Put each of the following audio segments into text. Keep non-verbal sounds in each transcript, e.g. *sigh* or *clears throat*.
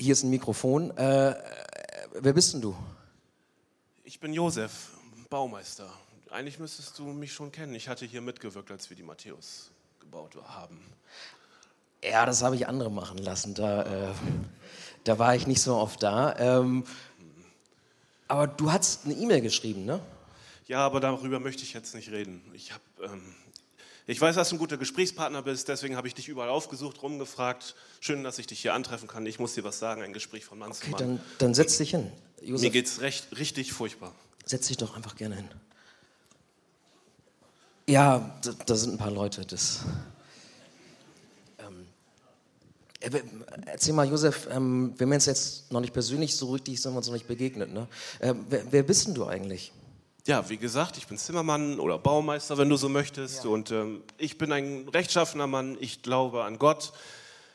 hier ist ein Mikrofon. Äh, wer bist denn du? Ich bin Josef, Baumeister. Eigentlich müsstest du mich schon kennen. Ich hatte hier mitgewirkt, als wir die Matthäus gebaut haben. Ja, das habe ich andere machen lassen. Da, äh, da war ich nicht so oft da. Ähm, aber du hast eine E-Mail geschrieben, ne? Ja, aber darüber möchte ich jetzt nicht reden. Ich, hab, ähm, ich weiß, dass du ein guter Gesprächspartner bist, deswegen habe ich dich überall aufgesucht, rumgefragt. Schön, dass ich dich hier antreffen kann. Ich muss dir was sagen, ein Gespräch von Mann Okay, zu Mann. dann, dann setz dich hin. Josef, Mir geht's recht, richtig furchtbar. setz dich doch einfach gerne hin. Ja, da, da sind ein paar Leute. Das, ähm, äh, erzähl mal, Josef, ähm, wir haben uns jetzt noch nicht persönlich so richtig, sind wir uns noch nicht begegnet. Ne? Äh, wer, wer bist denn du eigentlich? Ja, wie gesagt, ich bin Zimmermann oder Baumeister, wenn du so möchtest. Und ähm, ich bin ein rechtschaffener Mann. Ich glaube an Gott.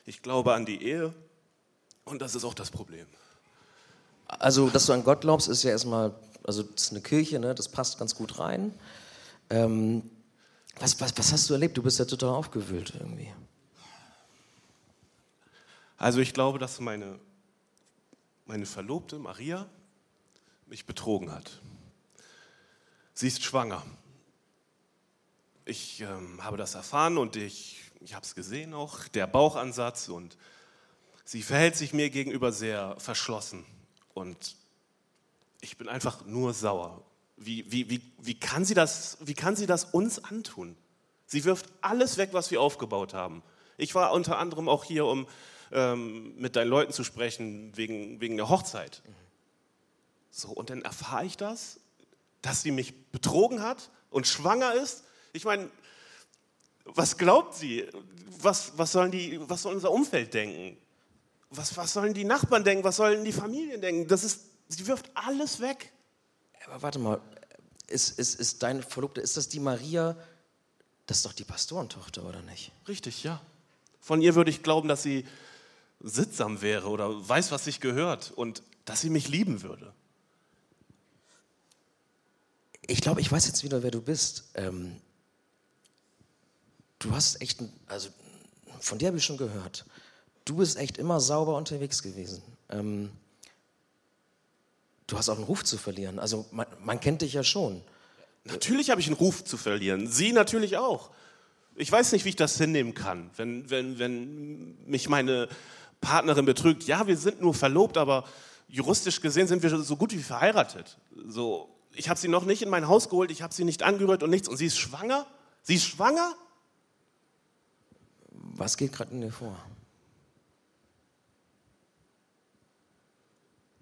Ich glaube an die Ehe. Und das ist auch das Problem. Also, dass du an Gott glaubst, ist ja erstmal, also das ist eine Kirche, ne? das passt ganz gut rein. Ähm, was, was, was hast du erlebt? Du bist ja total aufgewühlt irgendwie. Also ich glaube, dass meine, meine Verlobte Maria mich betrogen hat. Sie ist schwanger. Ich ähm, habe das erfahren und ich, ich habe es gesehen auch, der Bauchansatz und sie verhält sich mir gegenüber sehr verschlossen und ich bin einfach nur sauer. Wie, wie, wie, wie, kann sie das, wie kann sie das uns antun? Sie wirft alles weg, was wir aufgebaut haben. Ich war unter anderem auch hier, um ähm, mit deinen Leuten zu sprechen, wegen, wegen der Hochzeit. So, und dann erfahre ich das, dass sie mich betrogen hat und schwanger ist. Ich meine, was glaubt sie? Was, was, sollen die, was soll unser Umfeld denken? Was, was sollen die Nachbarn denken? Was sollen die Familien denken? Das ist, sie wirft alles weg. Aber warte mal, ist, ist, ist deine Verlobte, ist das die Maria? Das ist doch die Pastorentochter, oder nicht? Richtig, ja. Von ihr würde ich glauben, dass sie sittsam wäre oder weiß, was sich gehört und dass sie mich lieben würde. Ich glaube, ich weiß jetzt wieder, wer du bist. Ähm, du hast echt, also von dir habe ich schon gehört. Du bist echt immer sauber unterwegs gewesen. Ähm, du hast auch einen Ruf zu verlieren. Also man, man kennt dich ja schon. Natürlich habe ich einen Ruf zu verlieren. Sie natürlich auch. Ich weiß nicht, wie ich das hinnehmen kann, wenn, wenn, wenn mich meine Partnerin betrügt. Ja, wir sind nur verlobt, aber juristisch gesehen sind wir so gut wie verheiratet. So, ich habe sie noch nicht in mein Haus geholt, ich habe sie nicht angerührt und nichts. Und sie ist schwanger? Sie ist schwanger? Was geht gerade in dir vor?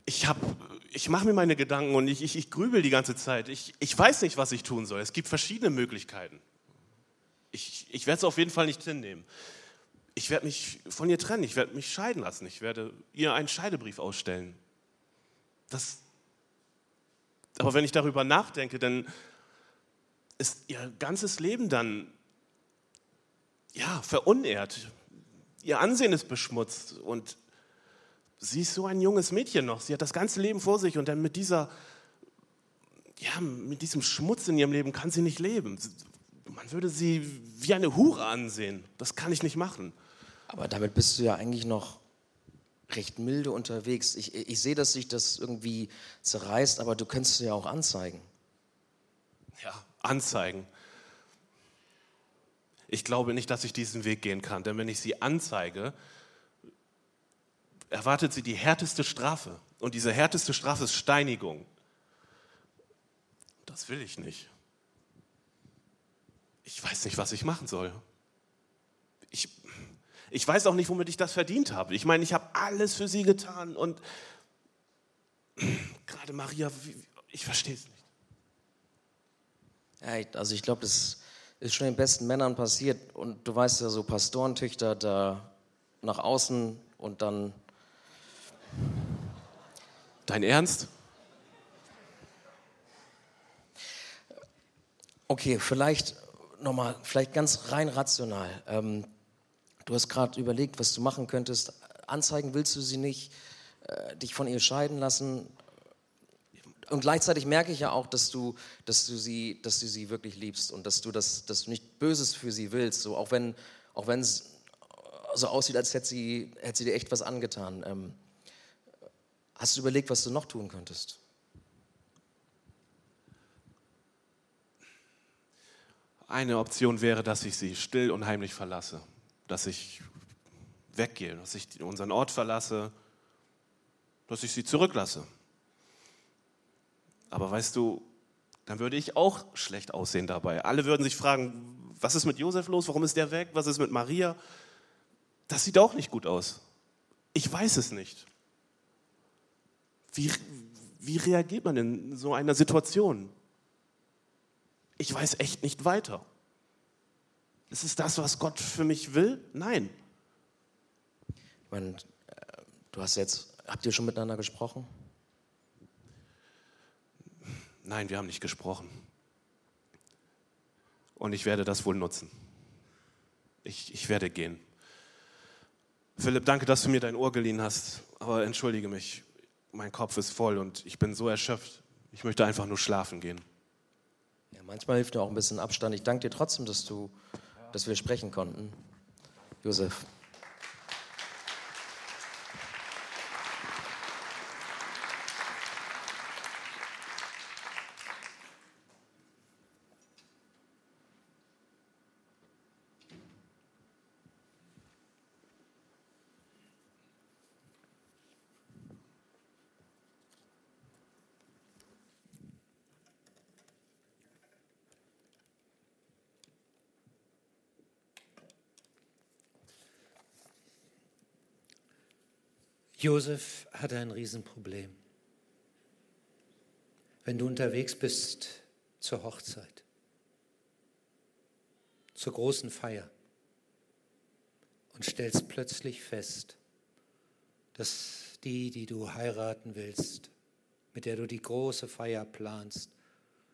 ich habe, ich mache mir meine Gedanken und ich, ich, ich grübel die ganze Zeit. Ich, ich weiß nicht, was ich tun soll. Es gibt verschiedene Möglichkeiten. Ich, ich werde es auf jeden Fall nicht hinnehmen. Ich werde mich von ihr trennen. Ich werde mich scheiden lassen. Ich werde ihr einen Scheidebrief ausstellen. Das, aber wenn ich darüber nachdenke, dann ist ihr ganzes Leben dann ja, verunehrt. Ihr Ansehen ist beschmutzt und sie ist so ein junges Mädchen noch. Sie hat das ganze Leben vor sich und dann mit dieser, ja, mit diesem Schmutz in ihrem Leben kann sie nicht leben. Man würde sie wie eine Hure ansehen. Das kann ich nicht machen. Aber damit bist du ja eigentlich noch recht milde unterwegs. Ich, ich sehe, dass sich das irgendwie zerreißt, aber du könntest ja auch anzeigen. Ja, anzeigen. Ich glaube nicht, dass ich diesen Weg gehen kann, denn wenn ich sie anzeige, erwartet sie die härteste Strafe. Und diese härteste Strafe ist Steinigung. Das will ich nicht. Ich weiß nicht, was ich machen soll. Ich, ich weiß auch nicht, womit ich das verdient habe. Ich meine, ich habe alles für sie getan und *clears throat* gerade Maria, ich verstehe es nicht. Ja, also ich glaube, das ist schon den besten Männern passiert. Und du weißt ja, so Pastorentöchter da nach außen und dann Dein Ernst? Okay, vielleicht nochmal, vielleicht ganz rein rational. Ähm, du hast gerade überlegt, was du machen könntest. Anzeigen willst du sie nicht, äh, dich von ihr scheiden lassen. Und gleichzeitig merke ich ja auch, dass du, dass du, sie, dass du sie wirklich liebst und dass du, das, dass du nicht Böses für sie willst. So, auch wenn auch es so aussieht, als hätte sie, hätte sie dir echt was angetan. Ähm, Hast du überlegt, was du noch tun könntest? Eine Option wäre, dass ich sie still und heimlich verlasse, dass ich weggehe, dass ich unseren Ort verlasse, dass ich sie zurücklasse. Aber weißt du, dann würde ich auch schlecht aussehen dabei. Alle würden sich fragen, was ist mit Josef los? Warum ist der weg? Was ist mit Maria? Das sieht auch nicht gut aus. Ich weiß es nicht. Wie, wie reagiert man in so einer Situation? Ich weiß echt nicht weiter. Ist es das, was Gott für mich will? Nein. Ich meine, äh, du hast jetzt, habt ihr schon miteinander gesprochen? Nein, wir haben nicht gesprochen. Und ich werde das wohl nutzen. Ich, ich werde gehen. Philipp, danke, dass du mir dein Ohr geliehen hast. Aber entschuldige mich, mein Kopf ist voll und ich bin so erschöpft. Ich möchte einfach nur schlafen gehen. Ja, manchmal hilft mir auch ein bisschen Abstand. Ich danke dir trotzdem, dass, du, dass wir sprechen konnten. Josef. Josef hatte ein Riesenproblem. Wenn du unterwegs bist zur Hochzeit, zur großen Feier und stellst plötzlich fest, dass die, die du heiraten willst, mit der du die große Feier planst,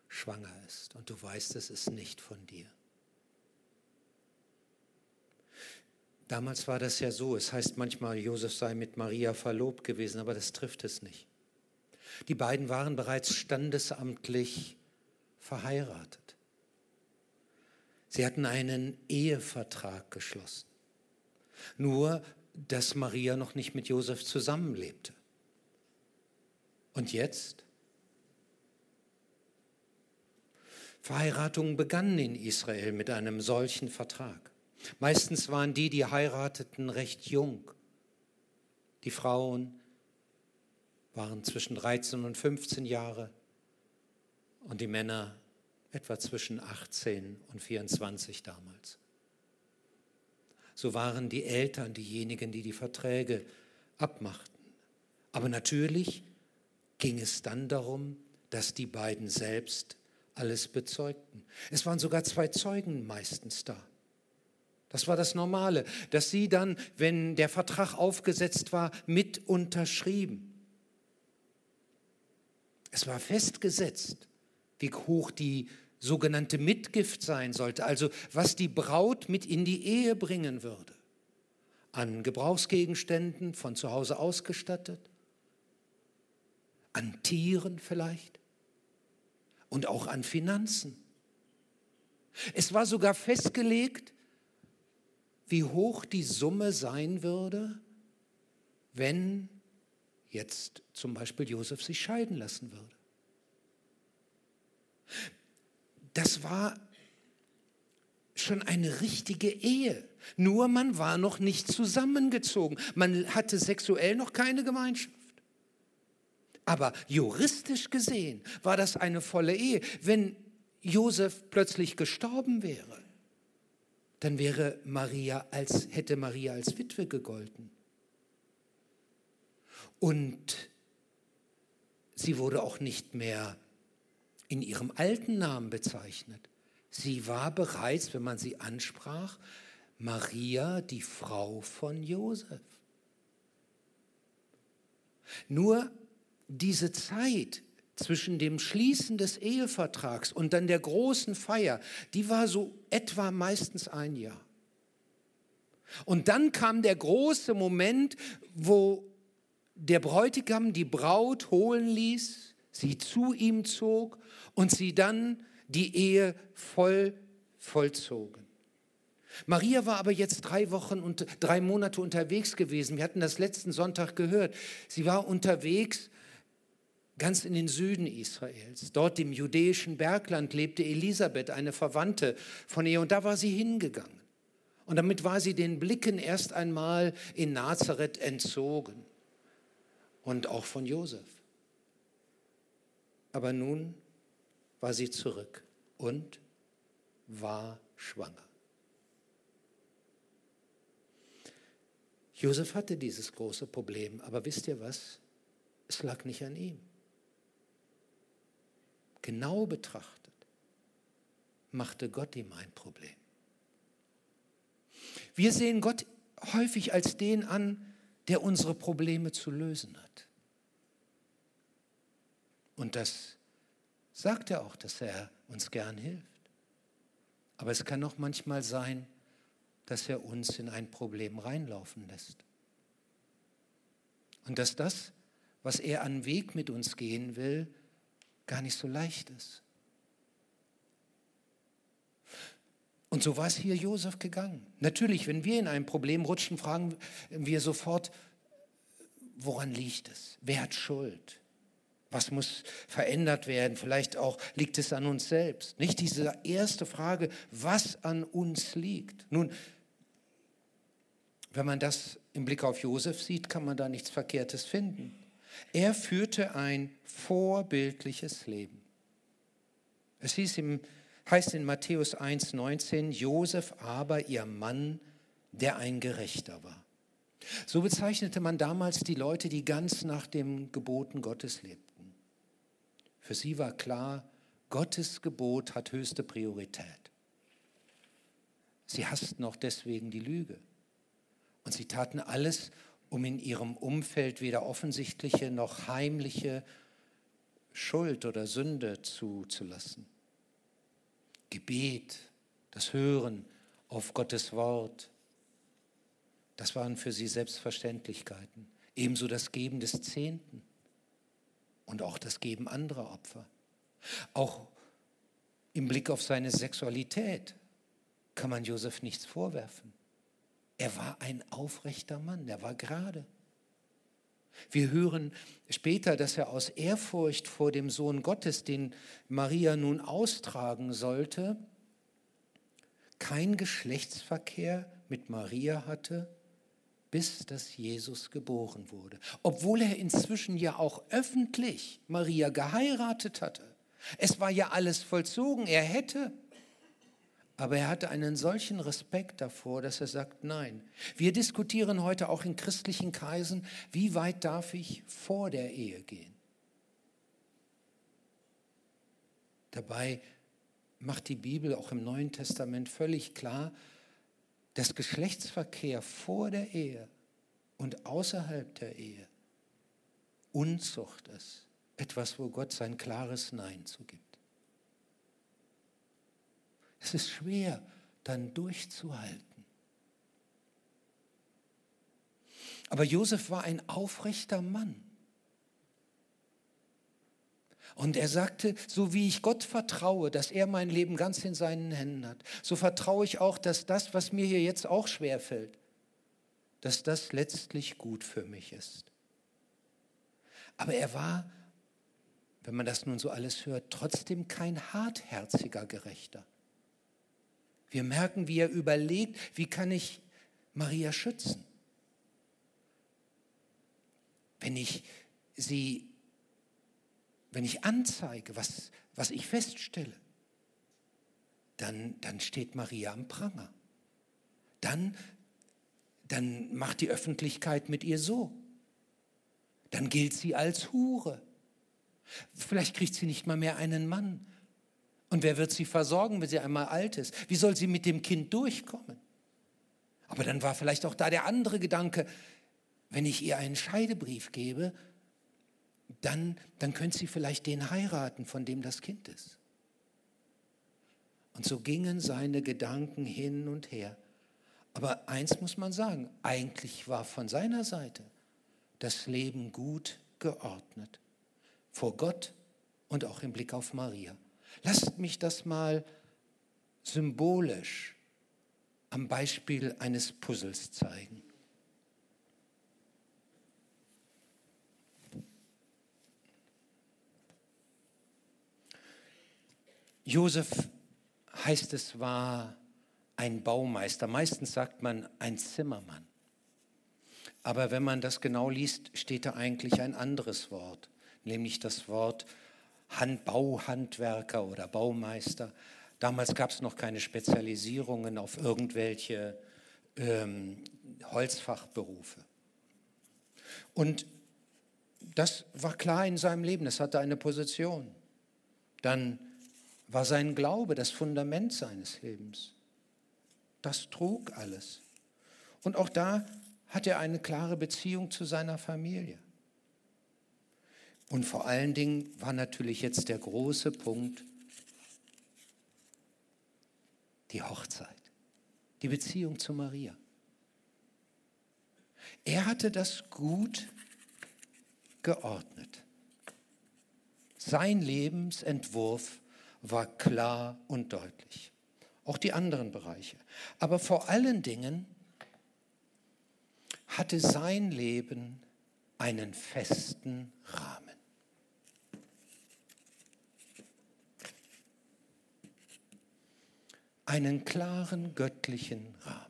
schwanger ist und du weißt, es ist nicht von dir. Damals war das ja so. Es heißt manchmal, Josef sei mit Maria verlobt gewesen, aber das trifft es nicht. Die beiden waren bereits standesamtlich verheiratet. Sie hatten einen Ehevertrag geschlossen. Nur, dass Maria noch nicht mit Josef zusammenlebte. Und jetzt? Verheiratungen begannen in Israel mit einem solchen Vertrag. Meistens waren die, die heirateten, recht jung. Die Frauen waren zwischen 13 und 15 Jahre und die Männer etwa zwischen 18 und 24 damals. So waren die Eltern diejenigen, die die Verträge abmachten. Aber natürlich ging es dann darum, dass die beiden selbst alles bezeugten. Es waren sogar zwei Zeugen meistens da. Das war das Normale, dass sie dann, wenn der Vertrag aufgesetzt war, mit unterschrieben. Es war festgesetzt, wie hoch die sogenannte Mitgift sein sollte, also was die Braut mit in die Ehe bringen würde. An Gebrauchsgegenständen von zu Hause ausgestattet, an Tieren vielleicht und auch an Finanzen. Es war sogar festgelegt, wie hoch die Summe sein würde, wenn jetzt zum Beispiel Josef sich scheiden lassen würde. Das war schon eine richtige Ehe. Nur man war noch nicht zusammengezogen. Man hatte sexuell noch keine Gemeinschaft. Aber juristisch gesehen war das eine volle Ehe. Wenn Josef plötzlich gestorben wäre, dann wäre Maria als, hätte Maria als Witwe gegolten. Und sie wurde auch nicht mehr in ihrem alten Namen bezeichnet. Sie war bereits, wenn man sie ansprach, Maria, die Frau von Josef. Nur diese Zeit zwischen dem Schließen des Ehevertrags und dann der großen Feier, die war so etwa meistens ein Jahr. Und dann kam der große Moment, wo der Bräutigam die Braut holen ließ, sie zu ihm zog und sie dann die Ehe voll vollzogen. Maria war aber jetzt drei Wochen und drei Monate unterwegs gewesen. Wir hatten das letzten Sonntag gehört. Sie war unterwegs ganz in den Süden Israels. Dort im judäischen Bergland lebte Elisabeth, eine Verwandte von ihr, und da war sie hingegangen. Und damit war sie den Blicken erst einmal in Nazareth entzogen und auch von Josef. Aber nun war sie zurück und war schwanger. Josef hatte dieses große Problem, aber wisst ihr was? Es lag nicht an ihm. Genau betrachtet machte Gott ihm ein Problem. Wir sehen Gott häufig als den an, der unsere Probleme zu lösen hat. Und das sagt er auch, dass er uns gern hilft. Aber es kann auch manchmal sein, dass er uns in ein Problem reinlaufen lässt. Und dass das, was er an Weg mit uns gehen will, gar nicht so leicht ist. Und so war es hier Josef gegangen. Natürlich, wenn wir in ein Problem rutschen, fragen wir sofort, woran liegt es? Wer hat Schuld? Was muss verändert werden? Vielleicht auch liegt es an uns selbst. Nicht diese erste Frage, was an uns liegt. Nun, wenn man das im Blick auf Josef sieht, kann man da nichts Verkehrtes finden. Er führte ein vorbildliches Leben. Es hieß im, heißt in Matthäus 1,19, Josef aber ihr Mann, der ein Gerechter war. So bezeichnete man damals die Leute, die ganz nach den Geboten Gottes lebten. Für sie war klar, Gottes Gebot hat höchste Priorität. Sie hassten auch deswegen die Lüge. Und sie taten alles, um in ihrem Umfeld weder offensichtliche noch heimliche Schuld oder Sünde zuzulassen. Gebet, das Hören auf Gottes Wort, das waren für sie Selbstverständlichkeiten. Ebenso das Geben des Zehnten und auch das Geben anderer Opfer. Auch im Blick auf seine Sexualität kann man Josef nichts vorwerfen. Er war ein aufrechter Mann, er war gerade. Wir hören später, dass er aus Ehrfurcht vor dem Sohn Gottes, den Maria nun austragen sollte, kein Geschlechtsverkehr mit Maria hatte, bis dass Jesus geboren wurde. Obwohl er inzwischen ja auch öffentlich Maria geheiratet hatte. Es war ja alles vollzogen, er hätte. Aber er hatte einen solchen Respekt davor, dass er sagt, nein. Wir diskutieren heute auch in christlichen Kreisen, wie weit darf ich vor der Ehe gehen. Dabei macht die Bibel auch im Neuen Testament völlig klar, dass Geschlechtsverkehr vor der Ehe und außerhalb der Ehe Unzucht ist. Etwas, wo Gott sein klares Nein zugibt. Es ist schwer, dann durchzuhalten. Aber Josef war ein aufrechter Mann. Und er sagte, so wie ich Gott vertraue, dass er mein Leben ganz in seinen Händen hat, so vertraue ich auch, dass das, was mir hier jetzt auch schwer fällt, dass das letztlich gut für mich ist. Aber er war, wenn man das nun so alles hört, trotzdem kein hartherziger Gerechter. Wir merken, wie er überlegt, wie kann ich Maria schützen? Wenn ich sie wenn ich anzeige, was, was ich feststelle, dann, dann steht Maria am Pranger. Dann, dann macht die Öffentlichkeit mit ihr so. Dann gilt sie als Hure. Vielleicht kriegt sie nicht mal mehr einen Mann. Und wer wird sie versorgen, wenn sie einmal alt ist? Wie soll sie mit dem Kind durchkommen? Aber dann war vielleicht auch da der andere Gedanke, wenn ich ihr einen Scheidebrief gebe, dann, dann könnte sie vielleicht den heiraten, von dem das Kind ist. Und so gingen seine Gedanken hin und her. Aber eins muss man sagen, eigentlich war von seiner Seite das Leben gut geordnet. Vor Gott und auch im Blick auf Maria. Lasst mich das mal symbolisch am Beispiel eines Puzzles zeigen. Josef heißt es war ein Baumeister. Meistens sagt man ein Zimmermann. Aber wenn man das genau liest, steht da eigentlich ein anderes Wort, nämlich das Wort Hand, Bauhandwerker oder Baumeister. Damals gab es noch keine Spezialisierungen auf irgendwelche ähm, Holzfachberufe. Und das war klar in seinem Leben, es hatte eine Position. Dann war sein Glaube das Fundament seines Lebens. Das trug alles. Und auch da hat er eine klare Beziehung zu seiner Familie. Und vor allen Dingen war natürlich jetzt der große Punkt die Hochzeit, die Beziehung zu Maria. Er hatte das gut geordnet. Sein Lebensentwurf war klar und deutlich. Auch die anderen Bereiche. Aber vor allen Dingen hatte sein Leben einen festen Rahmen. Einen klaren göttlichen Rahmen.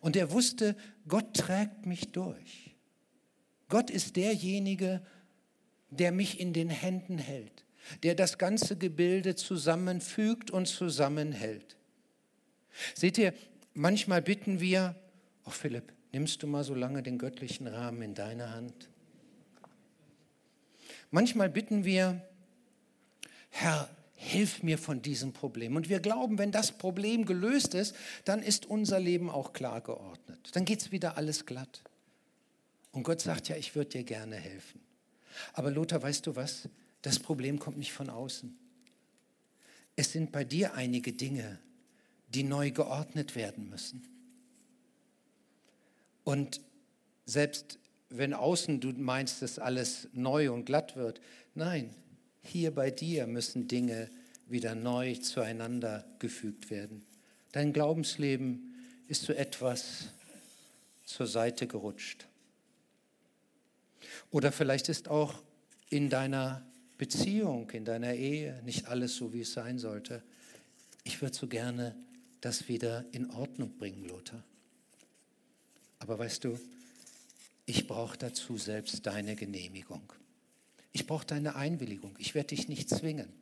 Und er wusste, Gott trägt mich durch. Gott ist derjenige, der mich in den Händen hält, der das ganze Gebilde zusammenfügt und zusammenhält. Seht ihr, manchmal bitten wir, oh Philipp, Nimmst du mal so lange den göttlichen Rahmen in deine Hand? Manchmal bitten wir, Herr, hilf mir von diesem Problem. Und wir glauben, wenn das Problem gelöst ist, dann ist unser Leben auch klar geordnet. Dann geht es wieder alles glatt. Und Gott sagt ja, ich würde dir gerne helfen. Aber Lothar, weißt du was? Das Problem kommt nicht von außen. Es sind bei dir einige Dinge, die neu geordnet werden müssen. Und selbst wenn außen du meinst, dass alles neu und glatt wird, nein, hier bei dir müssen Dinge wieder neu zueinander gefügt werden. Dein Glaubensleben ist so etwas zur Seite gerutscht. Oder vielleicht ist auch in deiner Beziehung, in deiner Ehe nicht alles so, wie es sein sollte. Ich würde so gerne das wieder in Ordnung bringen, Lothar. Aber weißt du, ich brauche dazu selbst deine Genehmigung. Ich brauche deine Einwilligung. Ich werde dich nicht zwingen.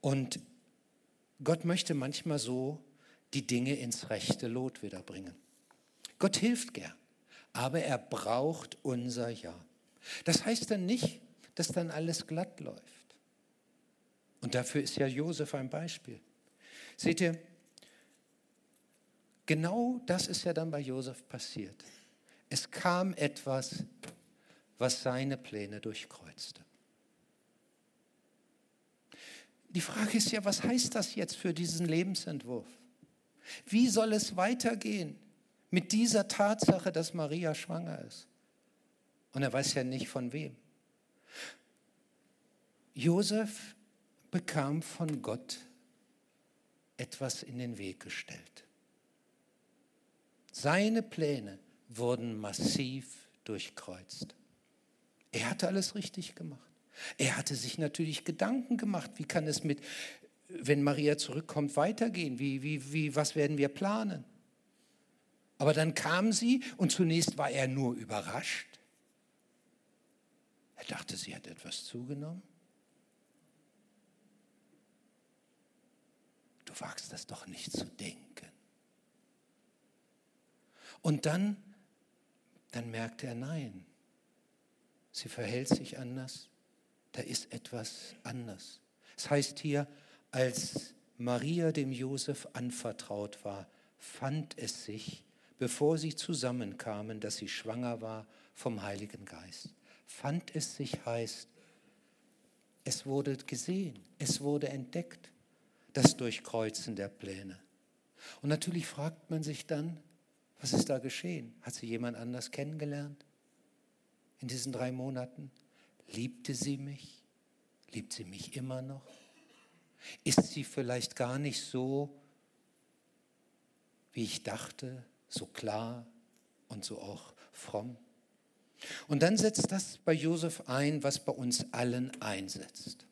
Und Gott möchte manchmal so die Dinge ins rechte Lot wiederbringen. Gott hilft gern, aber er braucht unser Ja. Das heißt dann nicht, dass dann alles glatt läuft. Und dafür ist ja Josef ein Beispiel. Seht ihr, Genau das ist ja dann bei Josef passiert. Es kam etwas, was seine Pläne durchkreuzte. Die Frage ist ja, was heißt das jetzt für diesen Lebensentwurf? Wie soll es weitergehen mit dieser Tatsache, dass Maria schwanger ist? Und er weiß ja nicht von wem. Josef bekam von Gott etwas in den Weg gestellt. Seine Pläne wurden massiv durchkreuzt. Er hatte alles richtig gemacht. Er hatte sich natürlich Gedanken gemacht, wie kann es mit, wenn Maria zurückkommt, weitergehen? Wie, wie, wie, was werden wir planen? Aber dann kam sie und zunächst war er nur überrascht. Er dachte, sie hat etwas zugenommen. Du wagst das doch nicht zu denken. Und dann, dann merkt er, nein, sie verhält sich anders, da ist etwas anders. Es heißt hier, als Maria dem Josef anvertraut war, fand es sich, bevor sie zusammenkamen, dass sie schwanger war vom Heiligen Geist. Fand es sich heißt, es wurde gesehen, es wurde entdeckt, das Durchkreuzen der Pläne. Und natürlich fragt man sich dann, was ist da geschehen? Hat sie jemand anders kennengelernt in diesen drei Monaten? Liebte sie mich? Liebt sie mich immer noch? Ist sie vielleicht gar nicht so, wie ich dachte, so klar und so auch fromm. Und dann setzt das bei Josef ein, was bei uns allen einsetzt.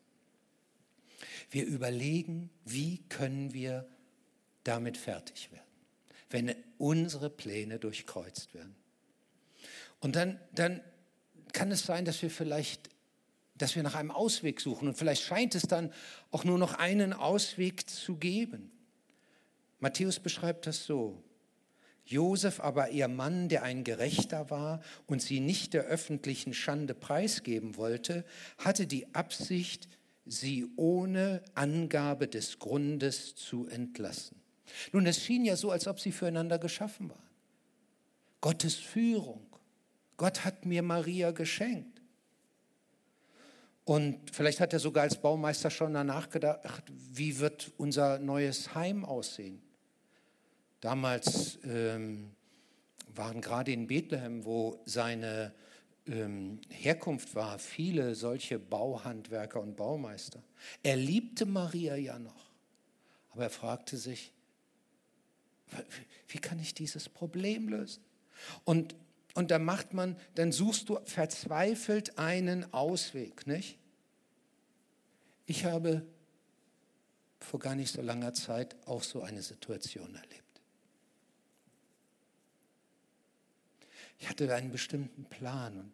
Wir überlegen, wie können wir damit fertig werden, wenn unsere Pläne durchkreuzt werden. Und dann, dann kann es sein, dass wir vielleicht, dass wir nach einem Ausweg suchen und vielleicht scheint es dann auch nur noch einen Ausweg zu geben. Matthäus beschreibt das so. Josef aber, ihr Mann, der ein Gerechter war und sie nicht der öffentlichen Schande preisgeben wollte, hatte die Absicht, sie ohne Angabe des Grundes zu entlassen. Nun, es schien ja so, als ob sie füreinander geschaffen waren. Gottes Führung. Gott hat mir Maria geschenkt. Und vielleicht hat er sogar als Baumeister schon danach gedacht, wie wird unser neues Heim aussehen? Damals ähm, waren gerade in Bethlehem, wo seine ähm, Herkunft war, viele solche Bauhandwerker und Baumeister. Er liebte Maria ja noch, aber er fragte sich, wie kann ich dieses Problem lösen? Und, und da macht man, dann suchst du verzweifelt einen Ausweg, nicht? Ich habe vor gar nicht so langer Zeit auch so eine Situation erlebt. Ich hatte einen bestimmten Plan und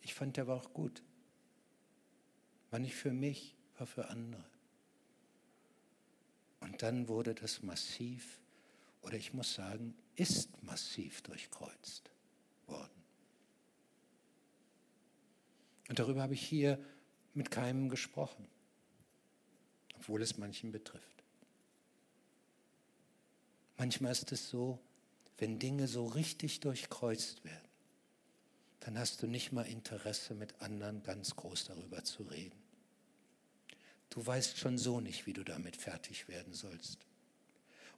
ich fand, der war auch gut. War nicht für mich, war für andere. Und dann wurde das massiv oder ich muss sagen, ist massiv durchkreuzt worden. Und darüber habe ich hier mit keinem gesprochen, obwohl es manchen betrifft. Manchmal ist es so, wenn Dinge so richtig durchkreuzt werden, dann hast du nicht mal Interesse, mit anderen ganz groß darüber zu reden. Du weißt schon so nicht, wie du damit fertig werden sollst.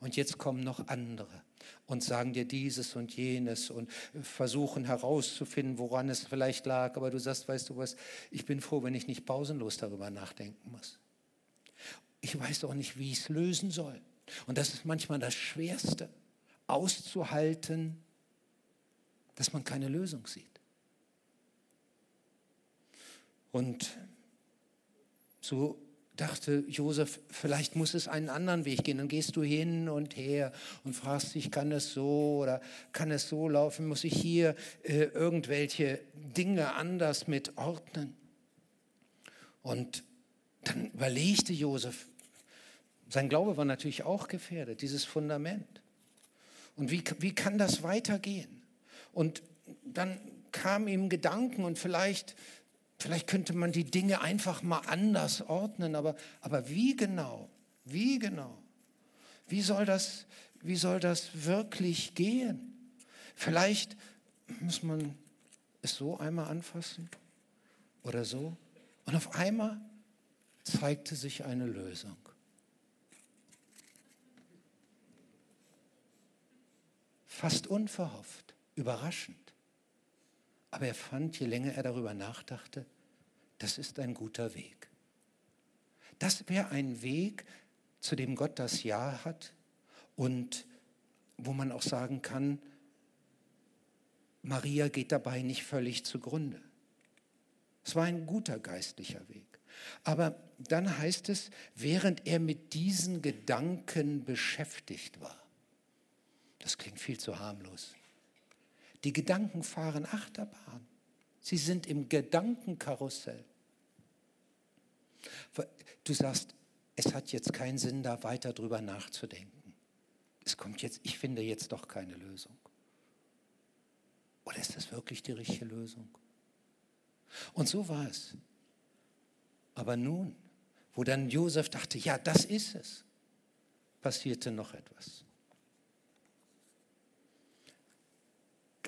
Und jetzt kommen noch andere und sagen dir dieses und jenes und versuchen herauszufinden, woran es vielleicht lag. Aber du sagst, weißt du was, ich bin froh, wenn ich nicht pausenlos darüber nachdenken muss. Ich weiß auch nicht, wie ich es lösen soll. Und das ist manchmal das Schwerste, auszuhalten, dass man keine Lösung sieht. Und so dachte Josef, vielleicht muss es einen anderen Weg gehen. Dann gehst du hin und her und fragst dich, kann es so oder kann es so laufen? Muss ich hier äh, irgendwelche Dinge anders mit ordnen? Und dann überlegte Josef, sein Glaube war natürlich auch gefährdet, dieses Fundament. Und wie, wie kann das weitergehen? Und dann kamen ihm Gedanken und vielleicht Vielleicht könnte man die Dinge einfach mal anders ordnen, aber, aber wie genau? Wie genau? Wie soll, das, wie soll das wirklich gehen? Vielleicht muss man es so einmal anfassen oder so. Und auf einmal zeigte sich eine Lösung. Fast unverhofft, überraschend. Aber er fand, je länger er darüber nachdachte, das ist ein guter Weg. Das wäre ein Weg, zu dem Gott das Ja hat und wo man auch sagen kann, Maria geht dabei nicht völlig zugrunde. Es war ein guter geistlicher Weg. Aber dann heißt es, während er mit diesen Gedanken beschäftigt war. Das klingt viel zu harmlos. Die Gedanken fahren Achterbahn. Sie sind im Gedankenkarussell. Du sagst, es hat jetzt keinen Sinn, da weiter drüber nachzudenken. Es kommt jetzt, ich finde jetzt doch keine Lösung. Oder ist das wirklich die richtige Lösung? Und so war es. Aber nun, wo dann Josef dachte, ja, das ist es, passierte noch etwas.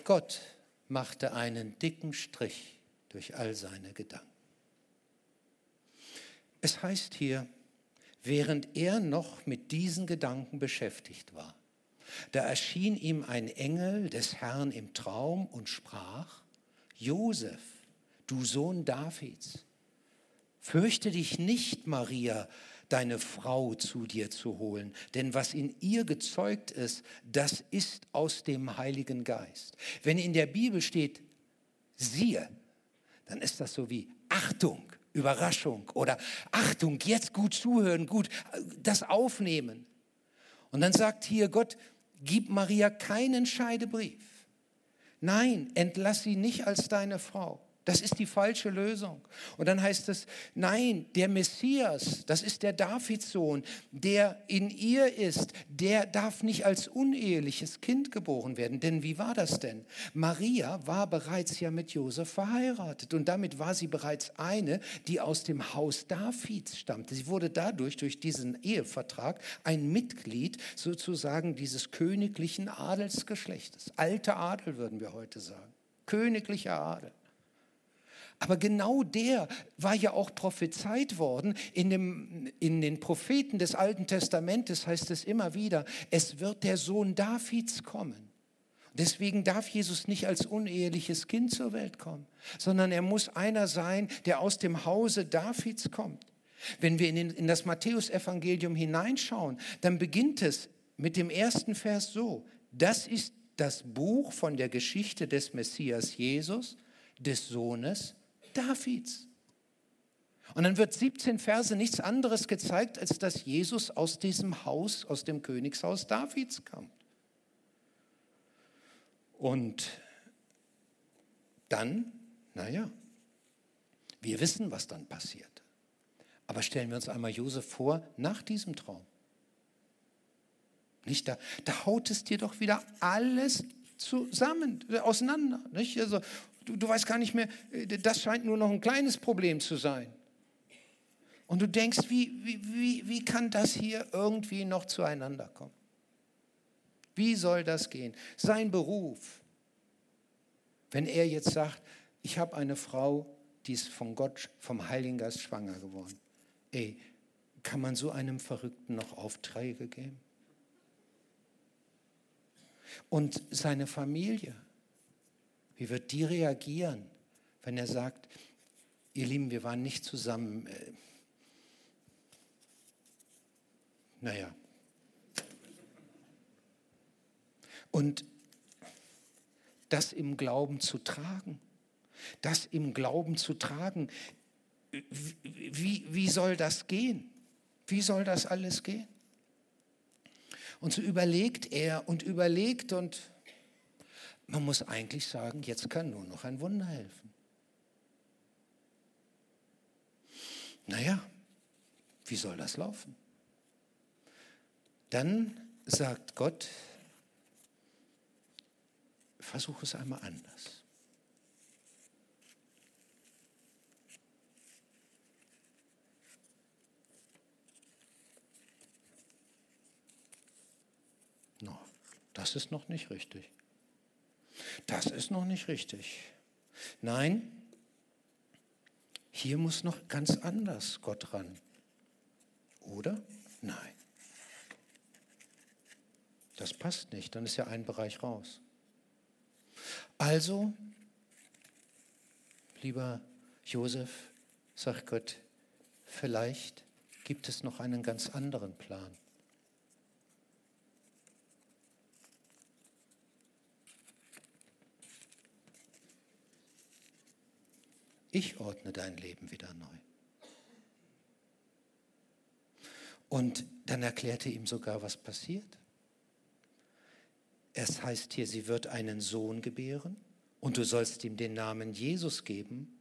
Gott machte einen dicken Strich durch all seine Gedanken. Es heißt hier, während er noch mit diesen Gedanken beschäftigt war, da erschien ihm ein Engel des Herrn im Traum und sprach, Josef, du Sohn Davids, fürchte dich nicht, Maria, deine Frau zu dir zu holen. Denn was in ihr gezeugt ist, das ist aus dem Heiligen Geist. Wenn in der Bibel steht, siehe, dann ist das so wie Achtung, Überraschung oder Achtung, jetzt gut zuhören, gut das aufnehmen. Und dann sagt hier Gott, gib Maria keinen Scheidebrief. Nein, entlass sie nicht als deine Frau. Das ist die falsche Lösung. Und dann heißt es, nein, der Messias, das ist der Davidssohn, der in ihr ist, der darf nicht als uneheliches Kind geboren werden. Denn wie war das denn? Maria war bereits ja mit Josef verheiratet und damit war sie bereits eine, die aus dem Haus Davids stammte. Sie wurde dadurch, durch diesen Ehevertrag, ein Mitglied sozusagen dieses königlichen Adelsgeschlechtes. Alte Adel würden wir heute sagen. Königlicher Adel. Aber genau der war ja auch prophezeit worden. In, dem, in den Propheten des Alten Testamentes heißt es immer wieder, es wird der Sohn Davids kommen. Deswegen darf Jesus nicht als uneheliches Kind zur Welt kommen, sondern er muss einer sein, der aus dem Hause Davids kommt. Wenn wir in, den, in das Matthäusevangelium hineinschauen, dann beginnt es mit dem ersten Vers so. Das ist das Buch von der Geschichte des Messias Jesus, des Sohnes Davids. Und dann wird 17 Verse nichts anderes gezeigt, als dass Jesus aus diesem Haus, aus dem Königshaus Davids kam. Und dann, naja, wir wissen, was dann passiert. Aber stellen wir uns einmal Josef vor nach diesem Traum. Nicht da, da haut es dir doch wieder alles zusammen, auseinander. Nicht? Also, Du, du weißt gar nicht mehr, äh, das scheint nur noch ein kleines Problem zu sein. Und du denkst, wie, wie, wie, wie kann das hier irgendwie noch zueinander kommen? Wie soll das gehen? Sein Beruf. Wenn er jetzt sagt, ich habe eine Frau, die ist von Gott, vom Heiligen Geist schwanger geworden. Ey, kann man so einem Verrückten noch Aufträge geben? Und seine Familie. Wie wird die reagieren, wenn er sagt, ihr Lieben, wir waren nicht zusammen? Äh, naja. Und das im Glauben zu tragen, das im Glauben zu tragen, wie, wie soll das gehen? Wie soll das alles gehen? Und so überlegt er und überlegt und man muss eigentlich sagen, jetzt kann nur noch ein Wunder helfen. Naja, wie soll das laufen? Dann sagt Gott, versuche es einmal anders. No, das ist noch nicht richtig. Das ist noch nicht richtig. Nein, hier muss noch ganz anders Gott ran. Oder? Nein. Das passt nicht, dann ist ja ein Bereich raus. Also, lieber Josef, sagt Gott, vielleicht gibt es noch einen ganz anderen Plan. Ich ordne dein Leben wieder neu. Und dann erklärte ihm sogar, was passiert. Es heißt hier, sie wird einen Sohn gebären und du sollst ihm den Namen Jesus geben,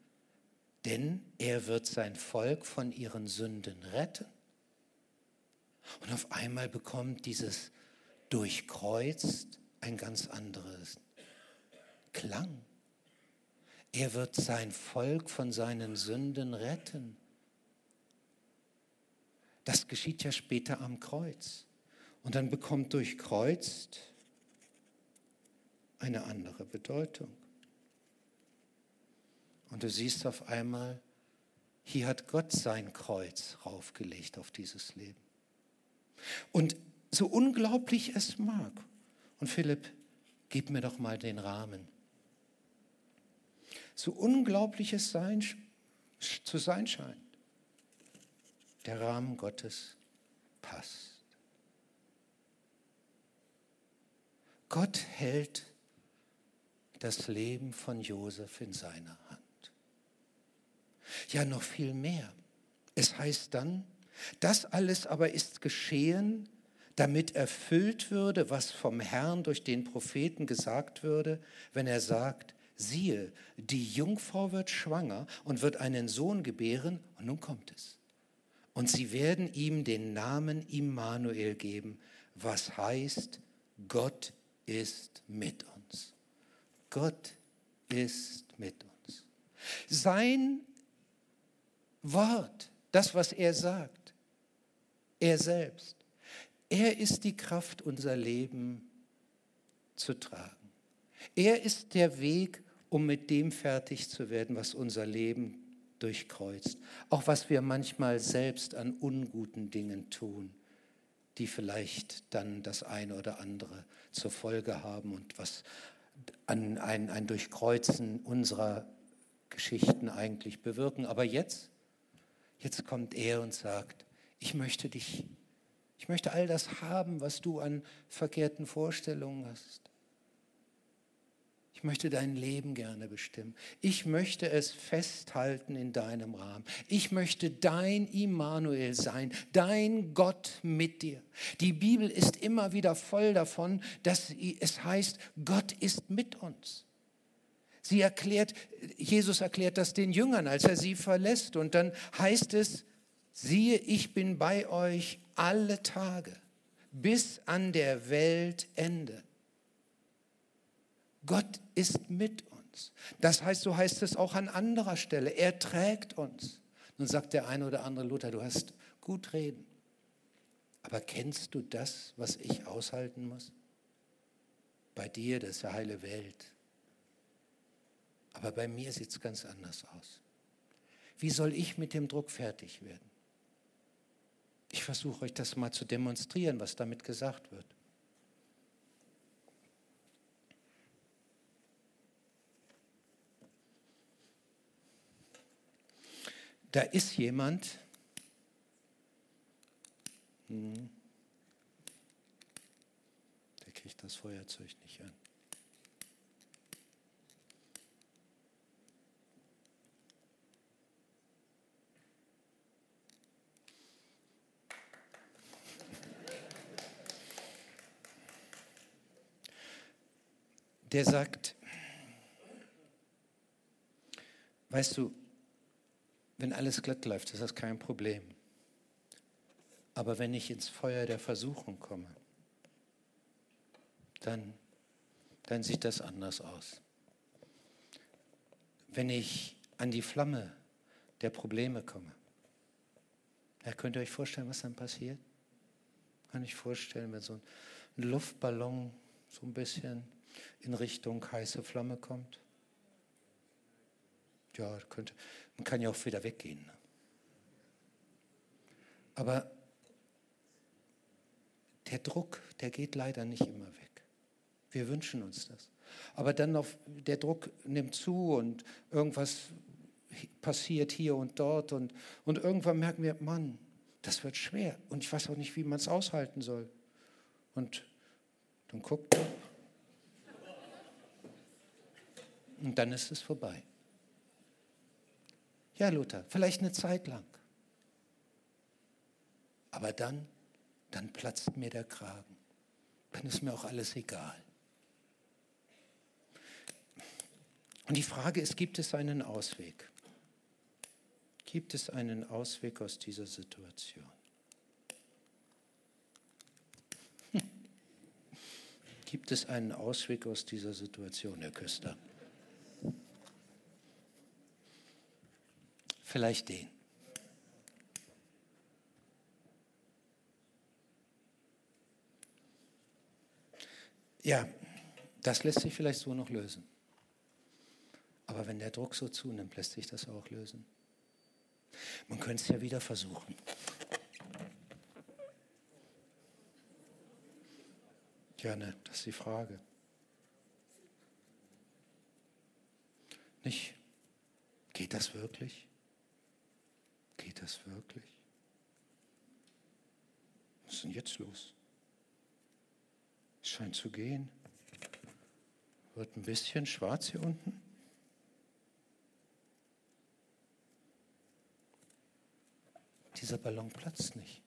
denn er wird sein Volk von ihren Sünden retten. Und auf einmal bekommt dieses durchkreuzt ein ganz anderes Klang. Er wird sein Volk von seinen Sünden retten. Das geschieht ja später am Kreuz. Und dann bekommt durchkreuzt eine andere Bedeutung. Und du siehst auf einmal, hier hat Gott sein Kreuz raufgelegt auf dieses Leben. Und so unglaublich es mag, und Philipp, gib mir doch mal den Rahmen so unglaublich es sein, zu sein scheint. der Rahmen Gottes passt. Gott hält das Leben von Josef in seiner Hand. Ja, noch viel mehr. Es heißt dann, das alles aber ist geschehen, damit erfüllt würde, was vom Herrn durch den Propheten gesagt würde, wenn er sagt, siehe, die Jungfrau wird schwanger und wird einen Sohn gebären, und nun kommt es. Und sie werden ihm den Namen Immanuel geben, was heißt, Gott ist mit uns. Gott ist mit uns. Sein Wort, das, was er sagt, er selbst, er ist die Kraft, unser Leben zu tragen. Er ist der Weg, um mit dem fertig zu werden, was unser Leben durchkreuzt. Auch was wir manchmal selbst an unguten Dingen tun, die vielleicht dann das eine oder andere zur Folge haben und was an ein, ein Durchkreuzen unserer Geschichten eigentlich bewirken. Aber jetzt, jetzt kommt er und sagt, ich möchte dich, ich möchte all das haben, was du an verkehrten Vorstellungen hast. Ich möchte dein Leben gerne bestimmen. Ich möchte es festhalten in deinem Rahmen. Ich möchte dein Immanuel sein, dein Gott mit dir. Die Bibel ist immer wieder voll davon, dass es heißt, Gott ist mit uns. Sie erklärt, Jesus erklärt das den Jüngern, als er sie verlässt. Und dann heißt es, siehe, ich bin bei euch alle Tage bis an der Weltende. Gott ist mit uns. Das heißt, so heißt es auch an anderer Stelle. Er trägt uns. Nun sagt der eine oder andere Luther, du hast gut reden. Aber kennst du das, was ich aushalten muss? Bei dir, das ist ja heile Welt. Aber bei mir sieht es ganz anders aus. Wie soll ich mit dem Druck fertig werden? Ich versuche euch das mal zu demonstrieren, was damit gesagt wird. Da ist jemand, hm, der kriegt das Feuerzeug nicht an. Der sagt, weißt du, wenn alles glatt läuft, ist das kein Problem. Aber wenn ich ins Feuer der Versuchung komme, dann, dann sieht das anders aus. Wenn ich an die Flamme der Probleme komme, ja, könnt ihr euch vorstellen, was dann passiert? Kann ich vorstellen, wenn so ein Luftballon so ein bisschen in Richtung heiße Flamme kommt? Ja, könnte, man kann ja auch wieder weggehen. Aber der Druck, der geht leider nicht immer weg. Wir wünschen uns das. Aber dann noch, der Druck nimmt zu und irgendwas passiert hier und dort und, und irgendwann merken wir, Mann, das wird schwer und ich weiß auch nicht, wie man es aushalten soll. Und dann guckt und dann ist es vorbei. Ja, Luther, vielleicht eine Zeit lang. Aber dann, dann platzt mir der Kragen. Dann ist mir auch alles egal. Und die Frage ist, gibt es einen Ausweg? Gibt es einen Ausweg aus dieser Situation? Hm. Gibt es einen Ausweg aus dieser Situation, Herr Küster? Vielleicht den. Ja, das lässt sich vielleicht so noch lösen. Aber wenn der Druck so zunimmt, lässt sich das auch lösen. Man könnte es ja wieder versuchen. Ja, ne, das ist die Frage. Nicht, geht das wirklich? Geht das wirklich? Was ist denn jetzt los? Es scheint zu gehen. Wird ein bisschen schwarz hier unten. Dieser Ballon platzt nicht.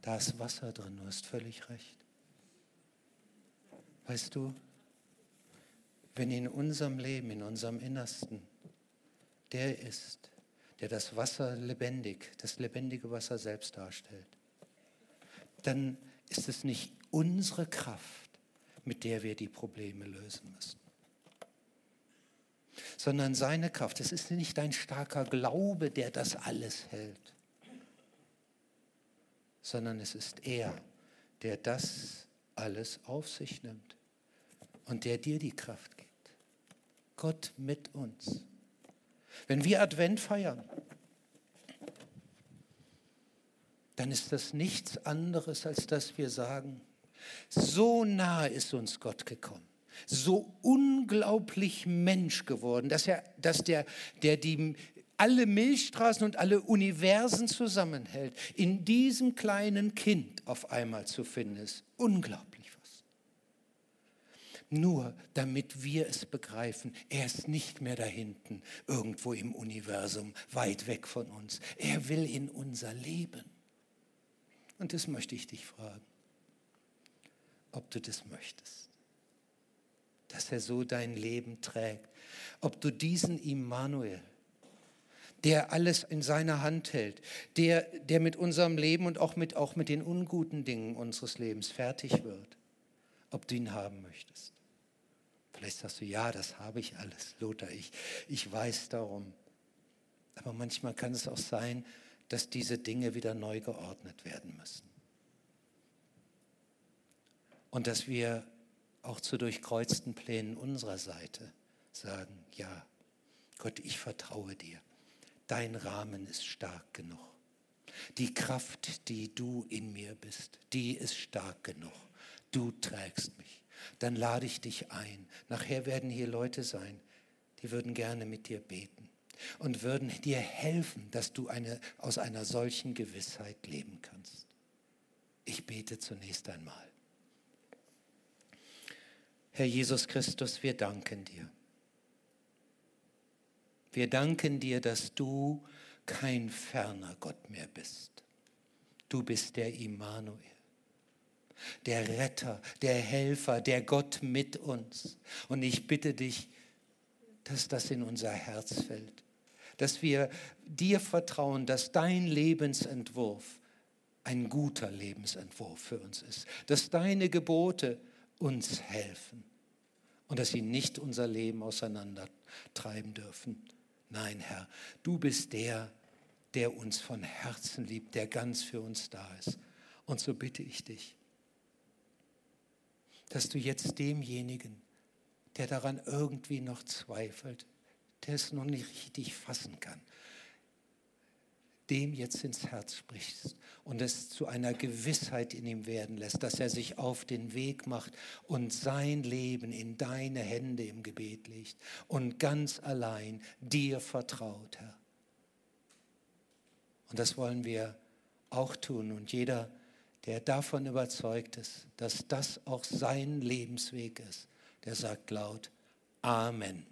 Da ist Wasser drin, du hast völlig recht. Weißt du, wenn in unserem Leben, in unserem Innersten, der ist, der das Wasser lebendig, das lebendige Wasser selbst darstellt, dann ist es nicht unsere Kraft, mit der wir die Probleme lösen müssen, sondern seine Kraft. Es ist nicht dein starker Glaube, der das alles hält, sondern es ist er, der das alles auf sich nimmt und der dir die Kraft gibt. Gott mit uns. Wenn wir Advent feiern, dann ist das nichts anderes, als dass wir sagen, so nah ist uns Gott gekommen, so unglaublich Mensch geworden, dass er, dass der, der die alle Milchstraßen und alle Universen zusammenhält, in diesem kleinen Kind auf einmal zu finden ist. Unglaublich. Nur damit wir es begreifen, er ist nicht mehr da hinten, irgendwo im Universum, weit weg von uns. Er will in unser Leben. Und das möchte ich dich fragen, ob du das möchtest. Dass er so dein Leben trägt. Ob du diesen Immanuel, der alles in seiner Hand hält, der, der mit unserem Leben und auch mit, auch mit den unguten Dingen unseres Lebens fertig wird, ob du ihn haben möchtest. Vielleicht sagst du, ja, das habe ich alles, Lothar, ich, ich weiß darum. Aber manchmal kann es auch sein, dass diese Dinge wieder neu geordnet werden müssen. Und dass wir auch zu durchkreuzten Plänen unserer Seite sagen, ja, Gott, ich vertraue dir dein Rahmen ist stark genug. Die Kraft, die du in mir bist, die ist stark genug. Du trägst mich. Dann lade ich dich ein. Nachher werden hier Leute sein, die würden gerne mit dir beten und würden dir helfen, dass du eine, aus einer solchen Gewissheit leben kannst. Ich bete zunächst einmal. Herr Jesus Christus, wir danken dir wir danken dir, dass du kein ferner Gott mehr bist. Du bist der Immanuel, der Retter, der Helfer, der Gott mit uns. Und ich bitte dich, dass das in unser Herz fällt, dass wir dir vertrauen, dass dein Lebensentwurf ein guter Lebensentwurf für uns ist, dass deine Gebote uns helfen und dass sie nicht unser Leben auseinandertreiben dürfen. Nein, Herr, du bist der, der uns von Herzen liebt, der ganz für uns da ist. Und so bitte ich dich, dass du jetzt demjenigen, der daran irgendwie noch zweifelt, der es noch nicht richtig fassen kann, dem jetzt ins Herz sprichst und es zu einer Gewissheit in ihm werden lässt, dass er sich auf den Weg macht und sein Leben in deine Hände im Gebet legt und ganz allein dir vertraut, Herr. Und das wollen wir auch tun. Und jeder, der davon überzeugt ist, dass das auch sein Lebensweg ist, der sagt laut Amen.